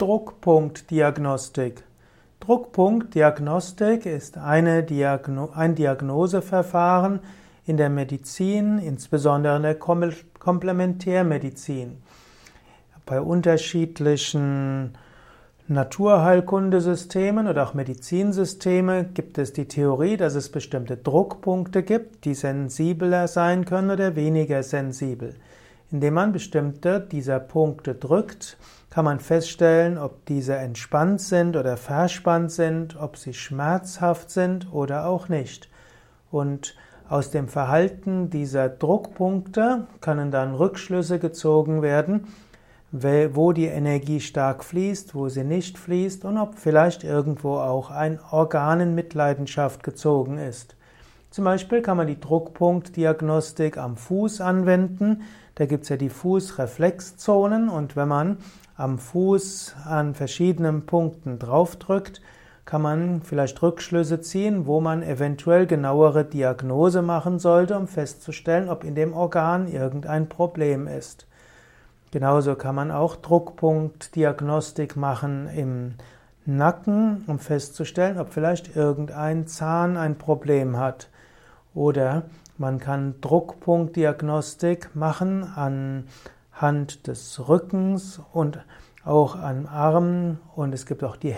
Druckpunktdiagnostik. Druckpunktdiagnostik ist Diagno ein Diagnoseverfahren in der Medizin, insbesondere in der Komplementärmedizin. Bei unterschiedlichen Naturheilkundesystemen oder auch Medizinsystemen gibt es die Theorie, dass es bestimmte Druckpunkte gibt, die sensibler sein können oder weniger sensibel. Indem man bestimmte dieser Punkte drückt, kann man feststellen, ob diese entspannt sind oder verspannt sind, ob sie schmerzhaft sind oder auch nicht. Und aus dem Verhalten dieser Druckpunkte können dann Rückschlüsse gezogen werden, wo die Energie stark fließt, wo sie nicht fließt und ob vielleicht irgendwo auch ein Organ in Mitleidenschaft gezogen ist. Zum Beispiel kann man die Druckpunktdiagnostik am Fuß anwenden. Da gibt es ja die Fußreflexzonen und wenn man am Fuß an verschiedenen Punkten draufdrückt, kann man vielleicht Rückschlüsse ziehen, wo man eventuell genauere Diagnose machen sollte, um festzustellen, ob in dem Organ irgendein Problem ist. Genauso kann man auch Druckpunktdiagnostik machen im Nacken, um festzustellen, ob vielleicht irgendein Zahn ein Problem hat. Oder man kann Druckpunktdiagnostik machen anhand des Rückens und auch an Armen und es gibt auch die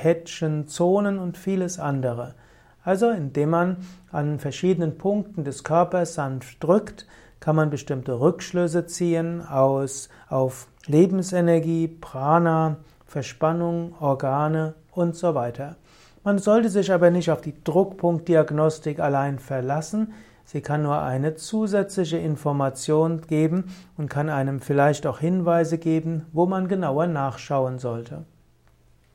Zonen und vieles andere. Also indem man an verschiedenen Punkten des Körpers sanft drückt, kann man bestimmte Rückschlüsse ziehen aus, auf Lebensenergie, Prana, Verspannung, Organe und so weiter. Man sollte sich aber nicht auf die Druckpunktdiagnostik allein verlassen. Sie kann nur eine zusätzliche Information geben und kann einem vielleicht auch Hinweise geben, wo man genauer nachschauen sollte.